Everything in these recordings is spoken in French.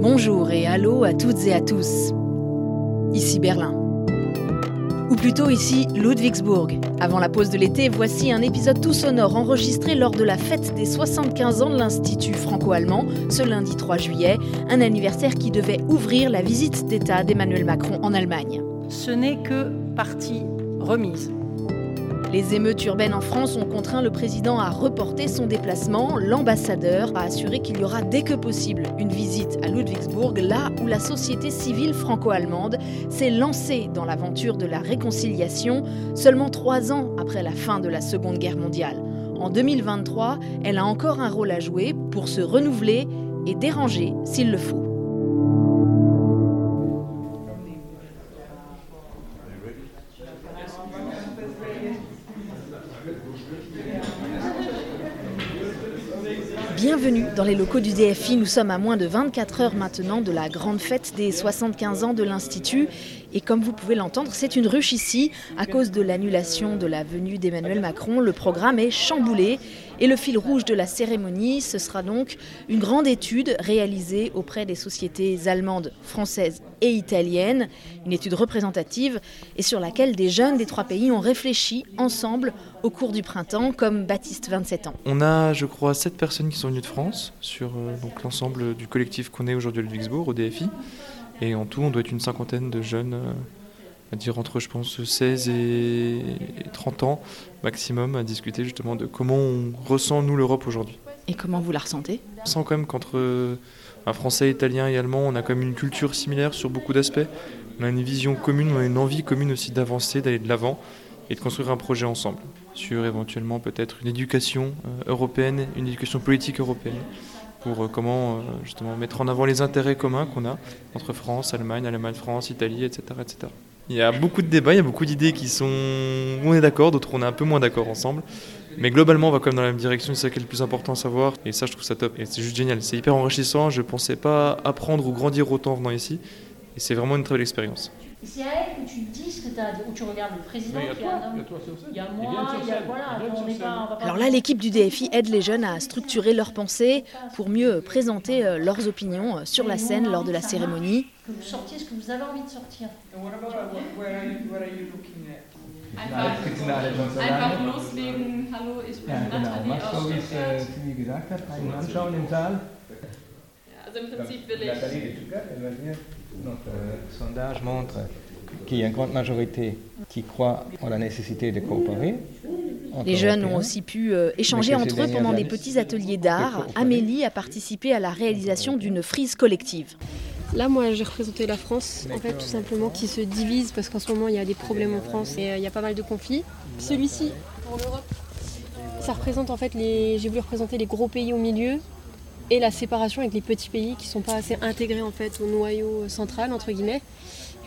Bonjour et allô à toutes et à tous. Ici Berlin. Ou plutôt ici Ludwigsburg. Avant la pause de l'été, voici un épisode tout sonore enregistré lors de la fête des 75 ans de l'Institut franco-allemand, ce lundi 3 juillet, un anniversaire qui devait ouvrir la visite d'État d'Emmanuel Macron en Allemagne. Ce n'est que partie remise. Les émeutes urbaines en France ont contraint le président à reporter son déplacement. L'ambassadeur a assuré qu'il y aura dès que possible une visite à Ludwigsburg, là où la société civile franco-allemande s'est lancée dans l'aventure de la réconciliation seulement trois ans après la fin de la Seconde Guerre mondiale. En 2023, elle a encore un rôle à jouer pour se renouveler et déranger s'il le faut. Dans les locaux du DFI. Nous sommes à moins de 24 heures maintenant de la grande fête des 75 ans de l'Institut. Et comme vous pouvez l'entendre, c'est une ruche ici. À cause de l'annulation de la venue d'Emmanuel Macron, le programme est chamboulé. Et le fil rouge de la cérémonie, ce sera donc une grande étude réalisée auprès des sociétés allemandes, françaises et italiennes. Une étude représentative et sur laquelle des jeunes des trois pays ont réfléchi ensemble au cours du printemps, comme Baptiste, 27 ans. On a, je crois, sept personnes qui sont venues de France sur euh, l'ensemble du collectif qu'on est aujourd'hui à Ludwigsburg, au DFI. Et en tout, on doit être une cinquantaine de jeunes, euh, à dire entre, je pense, 16 et 30 ans maximum, à discuter justement de comment on ressent, nous, l'Europe aujourd'hui. Et comment vous la ressentez? On sent quand même qu'entre euh, un français, italien et allemand, on a quand même une culture similaire sur beaucoup d'aspects. On a une vision commune, on a une envie commune aussi d'avancer, d'aller de l'avant et de construire un projet ensemble sur éventuellement peut-être une éducation euh, européenne, une éducation politique européenne pour euh, comment euh, justement mettre en avant les intérêts communs qu'on a entre France, Allemagne, Allemagne-France, Italie, etc., etc. Il y a beaucoup de débats, il y a beaucoup d'idées qui sont on est d'accord, d'autres on est un peu moins d'accord ensemble. Mais globalement, on va quand même dans la même direction, c'est ça qui est le plus important à savoir. Et ça, je trouve ça top. Et c'est juste génial, c'est hyper enrichissant. Je ne pensais pas apprendre ou grandir autant en venant ici. Et c'est vraiment une très belle expérience. C'est à elle que tu dis ce que tu as où tu regardes le président, a qui un homme. il y a moi, Il y a voilà, Alors là, l'équipe du DFI aide les jeunes à structurer leurs pensées pour mieux présenter euh, leurs opinions euh, sur la scène lors de la cérémonie. que vous sortiez ce que vous avez envie de sortir. Einfach, einfach loslegen. Hallo, ich bin Ja, genau. Nathalie Mach so, aus wie es Stuttgart. Sylvie gesagt hat, einen anschauen im Saal. Ja, Also im Prinzip will ich. Notre euh, sondage montre qu'il y a une grande majorité qui croit en la nécessité de coopérer. Les jeunes ont aussi pu euh, échanger entre eux pendant des petits ateliers d'art. Amélie a participé à la réalisation d'une frise collective. Là, moi, j'ai représenté la France, en fait, tout simplement, qui se divise parce qu'en ce moment, il y a des problèmes en France et euh, il y a pas mal de conflits. Celui-ci, pour l'Europe, ça représente en fait les. J'ai voulu représenter les gros pays au milieu et la séparation avec les petits pays qui sont pas assez intégrés en fait au noyau central entre guillemets.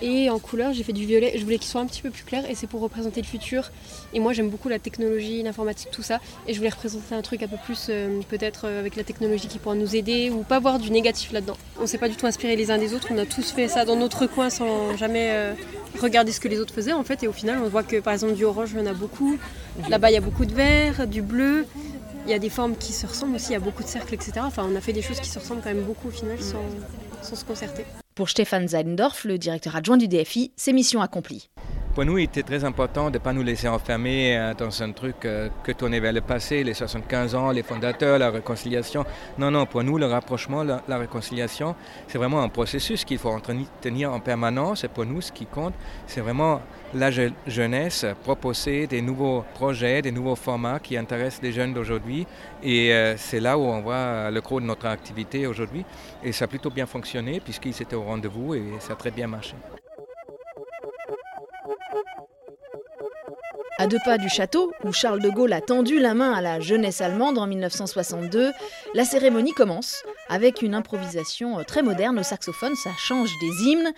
Et en couleur, j'ai fait du violet. Je voulais qu'il soit un petit peu plus clair et c'est pour représenter le futur. Et moi, j'aime beaucoup la technologie, l'informatique, tout ça. Et je voulais représenter un truc un peu plus, euh, peut-être euh, avec la technologie qui pourra nous aider ou pas voir du négatif là-dedans. On s'est pas du tout inspiré les uns des autres. On a tous fait ça dans notre coin sans jamais euh, regarder ce que les autres faisaient en fait. Et au final, on voit que par exemple du orange, il y en a beaucoup. Là-bas, il y a beaucoup de vert, du bleu. Il y a des formes qui se ressemblent aussi. Il y a beaucoup de cercles, etc. Enfin, on a fait des choses qui se ressemblent quand même beaucoup au final sans, sans se concerter. Pour Stéphane Zeindorf, le directeur adjoint du DFI, c'est mission accomplie. Pour nous, il était très important de ne pas nous laisser enfermer euh, dans un truc euh, que tourner vers le passé, les 75 ans, les fondateurs, la réconciliation. Non, non, pour nous, le rapprochement, la, réconciliation, c'est vraiment un processus qu'il faut entretenir en permanence. Et pour nous, ce qui compte, c'est vraiment la je- jeunesse, proposer des nouveaux projets, des nouveaux formats qui intéressent les jeunes d'aujourd'hui. Et euh, c'est là où on voit le gros de notre activité aujourd'hui. Et ça a plutôt bien fonctionné puisqu'ils étaient au rendez-vous et ça a très bien marché. À deux pas du château, où Charles de Gaulle a tendu la main à la jeunesse allemande en 1962, la cérémonie commence avec une improvisation euh, très moderne au saxophone, ça change des hymnes.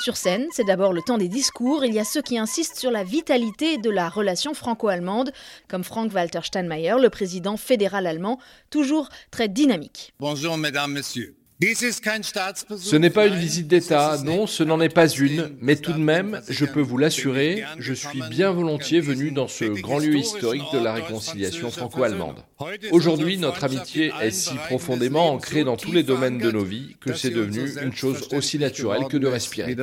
Sur scène, c'est d'abord le temps des discours. Il y a ceux qui insistent sur la vitalité de la relation franco-allemande, comme Frank-Walter Steinmeier, le président fédéral allemand, toujours très dynamique. Bonjour mesdames, messieurs. Ce n'est pas une visite d'État, non, ce n'en est pas une, mais tout de même, je peux vous l'assurer, je suis bien volontiers venu dans ce grand lieu historique de la réconciliation franco-allemande. Aujourd'hui, notre amitié est si profondément ancrée dans tous les domaines de nos vies que c'est devenu une chose aussi naturelle que de respirer.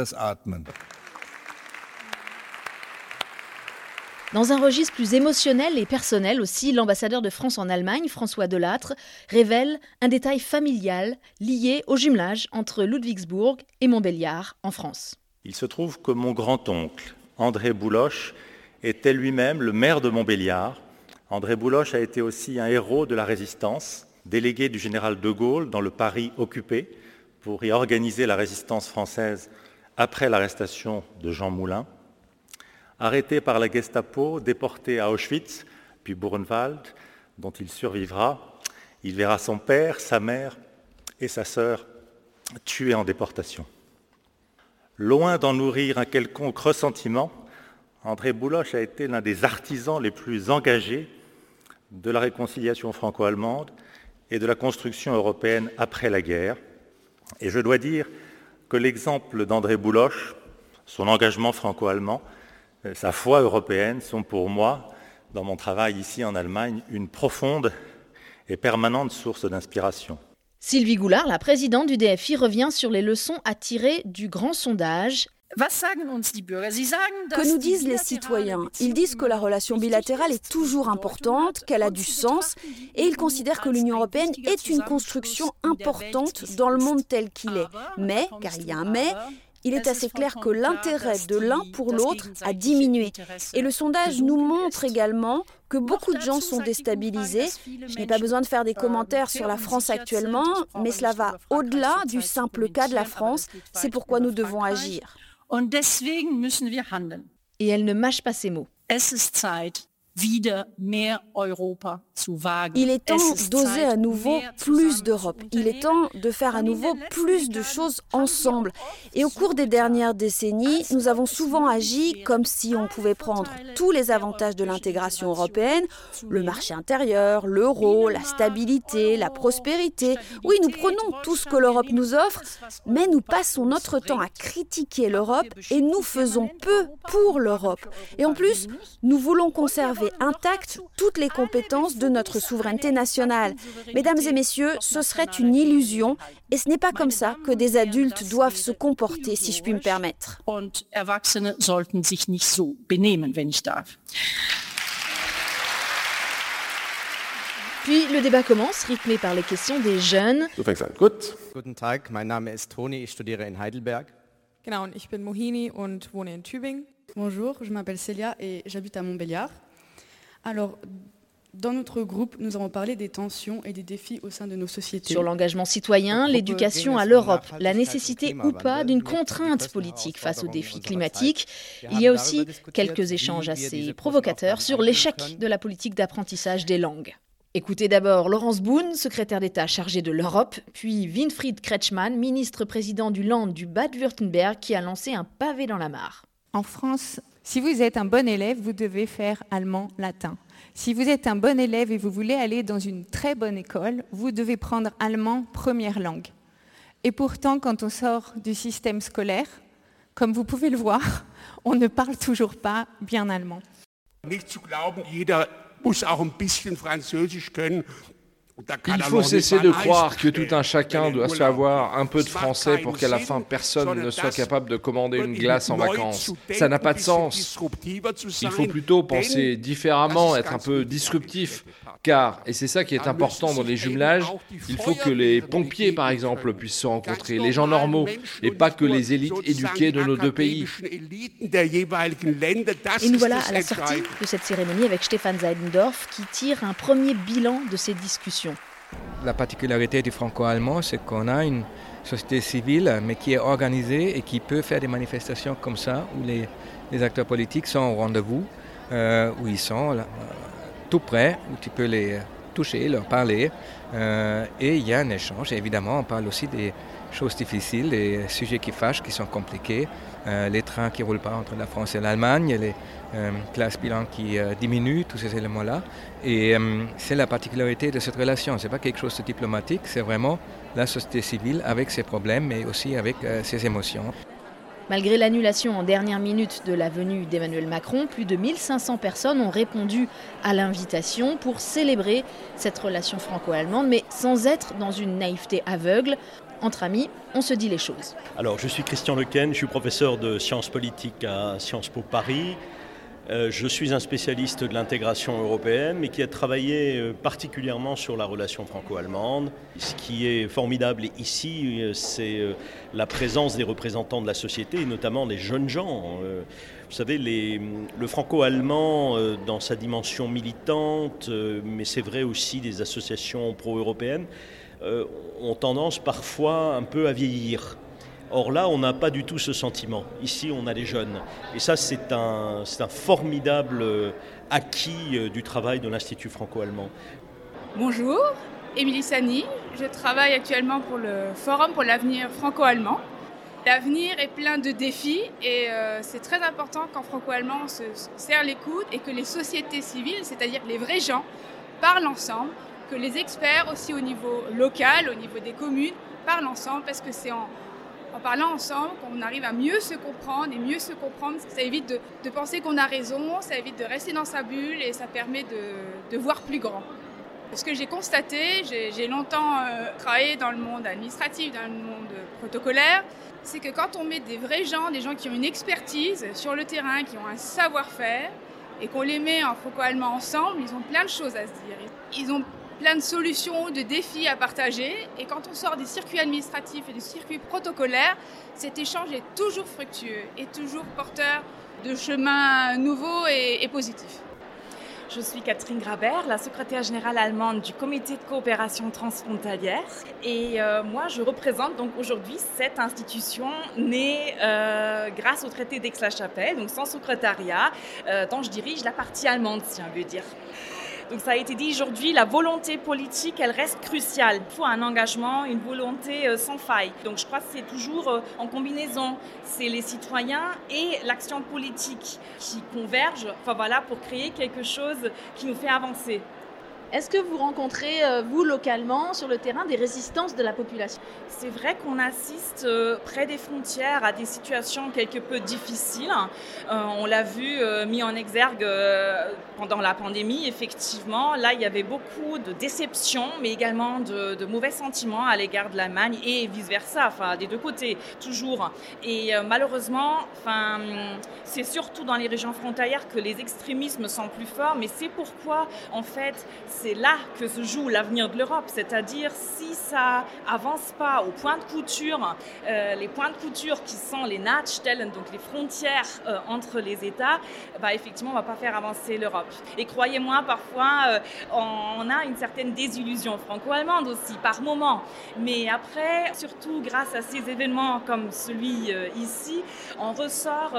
Dans un registre plus émotionnel et personnel aussi, l'ambassadeur de France en Allemagne, François Delattre, révèle un détail familial lié au jumelage entre Ludwigsburg et Montbéliard en France. Il se trouve que mon grand-oncle, André Bouloche, était lui-même le maire de Montbéliard. André Bouloche a été aussi un héros de la résistance, délégué du général de Gaulle dans le Paris occupé pour y organiser la résistance française après l'arrestation de Jean Moulin. Arrêté par la Gestapo, déporté à Auschwitz, puis Buchenwald, dont il survivra, il verra son père, sa mère et sa sœur tués en déportation. Loin d'en nourrir un quelconque ressentiment, André Bouloche a été l'un des artisans les plus engagés de la réconciliation franco-allemande et de la construction européenne après la guerre. Et je dois dire que l'exemple d'André Bouloche, son engagement franco-allemand, sa foi européenne sont pour moi, dans mon travail ici en Allemagne, une profonde et permanente source d'inspiration. Sylvie Goulard, la présidente du DFI, revient sur les leçons à tirer du grand sondage que nous disent les citoyens Ils disent que la relation bilatérale est toujours importante, qu'elle a du sens, et ils considèrent que l'Union européenne est une construction importante dans le monde tel qu'il est. Mais, car il y a un mais, il est assez clair que l'intérêt de l'un pour l'autre a diminué. Et le sondage nous montre également que beaucoup de gens sont déstabilisés. Je n'ai pas besoin de faire des commentaires sur la France actuellement, mais cela va au-delà du simple cas de la France. C'est pourquoi nous devons agir. Et elle ne mâche pas ses mots. Il est temps d'oser à nouveau plus d'Europe. Il est temps de faire à nouveau plus de choses ensemble. Et au cours des dernières décennies, nous avons souvent agi comme si on pouvait prendre tous les avantages de l'intégration européenne, le marché intérieur, l'euro, la stabilité, la prospérité. Oui, nous prenons tout ce que l'Europe nous offre, mais nous passons notre temps à critiquer l'Europe et nous faisons peu pour l'Europe. Et en plus, nous voulons conserver intactes toutes les compétences de notre souveraineté nationale. Mesdames et messieurs, ce serait une illusion et ce n'est pas comme ça que des adultes doivent se comporter, si je puis me permettre. Puis le débat commence, rythmé par les questions des jeunes. Guten Tag, mein Name ist Toni, ich studiere in Heidelberg. Genau, und ich bin Mohini und wohne in Tübingen. Bonjour, je m'appelle Célia et j'habite à Montbéliard. Alors, dans notre groupe, nous avons parlé des tensions et des défis au sein de nos sociétés. Sur l'engagement citoyen, l'éducation à l'Europe, la nécessité ou pas d'une contrainte politique face aux défis climatiques. Il y a aussi quelques échanges assez provocateurs sur l'échec de la politique d'apprentissage des langues. Écoutez d'abord Laurence Boone, secrétaire d'État chargée de l'Europe, puis Winfried Kretschmann, ministre-président du Land du Bade-Württemberg, qui a lancé un pavé dans la mare. En France, si vous êtes un bon élève, vous devez faire allemand-latin. Si vous êtes un bon élève et vous voulez aller dans une très bonne école, vous devez prendre allemand première langue. Et pourtant, quand on sort du système scolaire, comme vous pouvez le voir, on ne parle toujours pas bien allemand. Il faut cesser de croire que tout un chacun doit savoir un peu de français pour qu'à la fin personne ne soit capable de commander une glace en vacances. Ça n'a pas de sens. Il faut plutôt penser différemment, être un peu disruptif. Car, et c'est ça qui est important dans les jumelages, il faut que les pompiers, par exemple, puissent se rencontrer, les gens normaux, et pas que les élites éduquées de nos deux pays. Et nous voilà à la sortie de cette cérémonie avec Stéphane Seidendorf qui tire un premier bilan de ces discussions. La particularité du franco-allemand, c'est qu'on a une société civile, mais qui est organisée et qui peut faire des manifestations comme ça, où les, acteurs politiques sont au rendez-vous, euh, où ils sont là, tout près, où tu peux les, toucher, leur parler. et il y a un échange. évidemment, on parle aussi des choses difficiles, des sujets qui fâchent, qui sont compliqués. Les trains qui ne roulent pas entre la France et l'Allemagne, les classes bilan qui diminuent, tous ces éléments-là. Et c'est la particularité de cette relation. Ce n'est pas quelque chose de diplomatique, c'est vraiment la société civile avec ses problèmes, mais aussi avec ses émotions. Malgré l'annulation en dernière minute de la venue d'Emmanuel Macron, plus de 1500 personnes ont répondu à l'invitation pour célébrer cette relation franco-allemande, mais sans être dans une naïveté aveugle. Entre amis, on se dit les choses. Alors, je suis Christian Lequen, je suis professeur de sciences politiques à Sciences Po Paris. Euh, je suis un spécialiste de l'intégration européenne, mais qui a travaillé euh, particulièrement sur la relation franco-allemande. Ce qui est formidable ici, euh, c'est la présence des représentants de la société, et notamment des jeunes gens. Vous savez, le franco-allemand, dans sa dimension militante, mais c'est vrai aussi des associations pro-européennes, ont tendance parfois un peu à vieillir. Or là, on n'a pas du tout ce sentiment. Ici, on a les jeunes. Et ça, c'est un, un, formidable euh, acquis euh, du travail de l'Institut franco-allemand. Bonjour, Émilie Sani. Je travaille actuellement pour le Forum pour l'avenir franco-allemand. L'avenir est plein de défis et euh, c'est très important qu'en franco-allemand on se serre les coudes et que les sociétés civiles, c'est-à-dire les vrais gens, parlent ensemble, que les experts aussi au niveau local, au niveau des communes, parlent ensemble parce que c'est en, parlant ensemble, qu'on arrive à mieux se comprendre et mieux se comprendre, ça évite de, penser qu'on a raison, ça évite de rester dans sa bulle et ça permet de, voir plus grand. Ce que j'ai constaté, j'ai longtemps euh, travaillé dans le monde administratif, dans le monde protocolaire, c'est que quand on met des vrais gens, des gens qui ont une expertise sur le terrain, qui ont un savoir-faire, et qu'on les met en franco-allemand ensemble, ils ont plein de choses à se dire. Ils ont plein de solutions, de défis à partager. Et quand on sort des circuits administratifs et des circuits protocolaires, cet échange est toujours fructueux et toujours porteur de chemins nouveaux et, positifs. Je suis Catherine Grabert, la secrétaire générale allemande du comité de coopération transfrontalière. Et euh, moi, je représente donc aujourd'hui cette institution née euh, grâce au traité d'Aix-la-Chapelle, donc sans secrétariat, euh, dont je dirige la partie allemande, si on veut dire. Donc ça a été dit aujourd'hui, la volonté politique, elle reste cruciale. Il faut un engagement, une volonté euh, sans faille. Donc je crois que c'est toujours euh, en combinaison. C'est les citoyens et l'action politique qui convergent enfin voilà, pour créer quelque chose qui nous fait avancer. Est-ce que vous rencontrez, euh, vous, localement, sur le terrain, des résistances de la population? C'est vrai qu'on assiste euh, près des frontières à des situations quelque peu difficiles. Euh, on l'a vu mis en exergue pendant la pandémie, effectivement. Là, il y avait beaucoup de déceptions, mais également de, mauvais sentiments à l'égard de l'Allemagne et vice-versa, enfin, des deux côtés, toujours. Et malheureusement, enfin, c'est surtout dans les régions frontalières que les extrémismes sont plus forts, mais c'est pourquoi, en fait, c'est là que se joue l'avenir de l'Europe, c'est-à-dire si ça avance pas au point de couture, euh, les points de couture qui sont les Nahtstellen, donc les frontières euh, entre les États, bah, effectivement, on va pas faire avancer l'Europe. Et croyez-moi, parfois, euh, on a une certaine désillusion franco-allemande aussi, par moment. Mais après, surtout grâce à ces événements comme celui ici, on ressort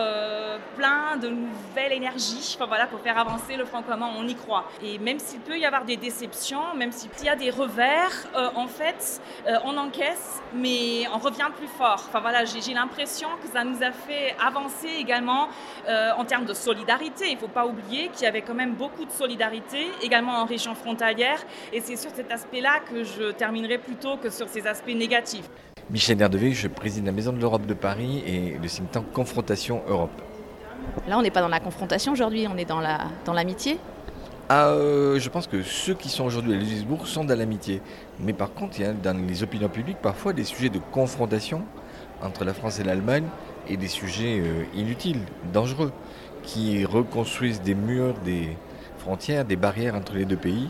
plein de nouvelles énergies enfin, voilà, pour faire avancer le franco-allemand, on y croit. Et même s'il peut y avoir des déceptions, même s'il y a des revers, euh, en fait, euh, on encaisse, mais on revient plus fort. Enfin voilà, j'ai l'impression que ça nous a fait avancer également euh, en termes de solidarité. Il ne faut pas oublier qu'il y avait quand même beaucoup de solidarité, également en région frontalière, et c'est sur cet aspect-là que je terminerai plutôt que sur ces aspects négatifs. Michel Derdeville, je préside la Maison de l'Europe de Paris et le think tank Confrontation Europe. Là, on n'est pas dans la confrontation aujourd'hui, on est dans l'amitié. Dans ah, euh, je pense que ceux qui sont aujourd'hui à Lusbourg sont dans l'amitié. Mais par contre, il y a dans les opinions publiques parfois des sujets de confrontation entre la France et l'Allemagne et des sujets euh, inutiles, dangereux, qui reconstruisent des murs, des frontières, des barrières entre les deux pays.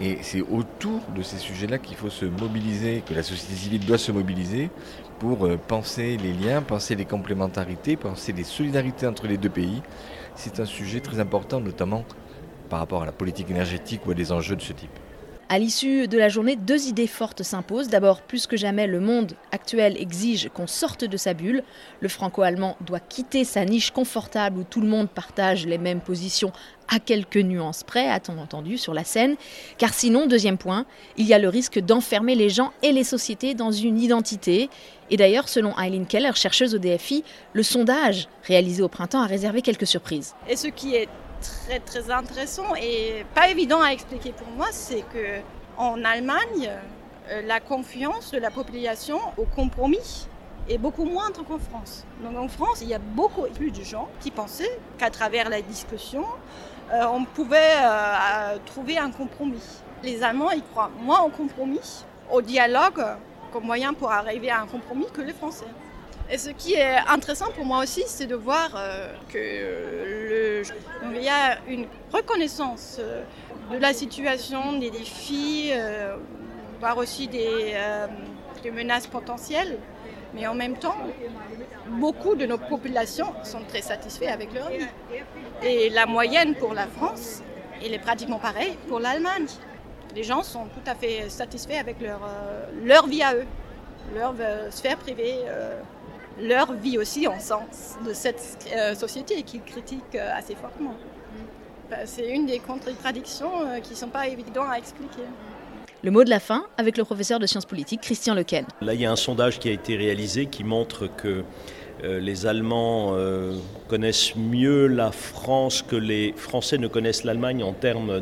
Et c'est autour de ces sujets-là qu'il faut se mobiliser, que la société civile doit se mobiliser pour euh, penser les liens, penser les complémentarités, penser les solidarités entre les deux pays. C'est un sujet très important, notamment par rapport à la politique énergétique ou à des enjeux de ce type À l'issue de la journée, deux idées fortes s'imposent. D'abord, plus que jamais, le monde actuel exige qu'on sorte de sa bulle. Le franco-allemand doit quitter sa niche confortable où tout le monde partage les mêmes positions à quelques nuances près, a-t-on entendu, sur la scène. Car sinon, deuxième point, il y a le risque d'enfermer les gens et les sociétés dans une identité. Et d'ailleurs, selon Eileen Keller, chercheuse au DFI, le sondage réalisé au printemps a réservé quelques surprises. Et ce qui est très très intéressant et pas évident à expliquer pour moi, c'est que en Allemagne, euh, la confiance de la population au compromis est beaucoup moindre qu'en France. Donc en France, il y a beaucoup plus de gens qui pensaient qu'à travers la discussion, euh, on pouvait euh, trouver un compromis. Les Allemands, ils croient moins au compromis, au dialogue comme moyen pour arriver à un compromis que les Français. Et ce qui est intéressant pour moi aussi, c'est de voir euh, qu'il y a une reconnaissance euh, de la situation, des défis, euh, voire aussi des, des, menaces potentielles. Mais en même temps, beaucoup de nos populations sont très satisfaits avec leur vie. Et la moyenne pour la France, elle est pratiquement pareille pour l'Allemagne. Les gens sont tout à fait satisfaits avec leur, leur vie à eux, leur sphère privée leur vie aussi en sens de cette euh, société qu'ils critiquent euh, assez fortement. Bah, c'est une des contradictions euh, qui ne sont pas évidentes à expliquer. Le mot de la fin avec le professeur de sciences politiques Christian Lequen. Là, il y a un sondage qui a été réalisé qui montre que euh, les Allemands euh, connaissent mieux la France que les Français ne connaissent l'Allemagne en termes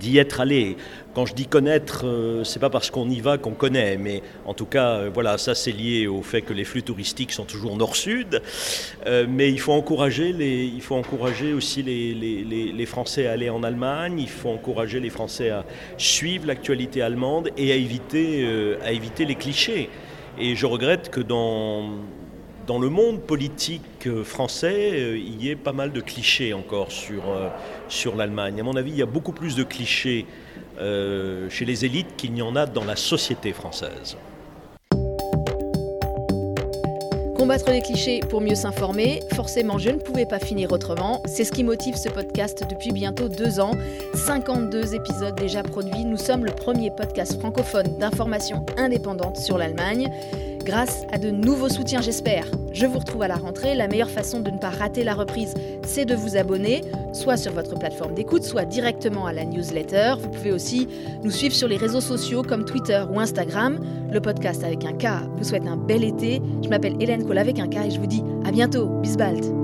d'y être allé. Quand je dis connaître, euh, c'est pas parce qu'on y va qu'on connaît, mais en tout cas, voilà, ça c'est lié au fait que les flux touristiques sont toujours nord-sud. mais il faut encourager, il faut encourager aussi les, Français à aller en Allemagne. Il faut encourager les Français à suivre l'actualité allemande et à éviter les clichés. Et je regrette que dans dans le monde politique euh, français, euh, il y a pas mal de clichés encore sur, euh, sur l'Allemagne. À mon avis, il y a beaucoup plus de clichés chez les élites qu'il n'y en a dans la société française. Combattre les clichés pour mieux s'informer, forcément je ne pouvais pas finir autrement. C'est ce qui motive ce podcast depuis bientôt deux ans. 52 épisodes déjà produits. Nous sommes le premier podcast francophone d'information indépendante sur l'Allemagne grâce à de nouveaux soutiens j'espère. Je vous retrouve à la rentrée. La meilleure façon de ne pas rater la reprise, c'est de vous abonner, soit sur votre plateforme d'écoute, soit directement à la newsletter. Vous pouvez aussi nous suivre sur les réseaux sociaux comme Twitter ou Instagram. Le podcast avec un K vous souhaite un bel été. Je m'appelle Hélène Cole avec un K et je vous dis à bientôt. Bis bald.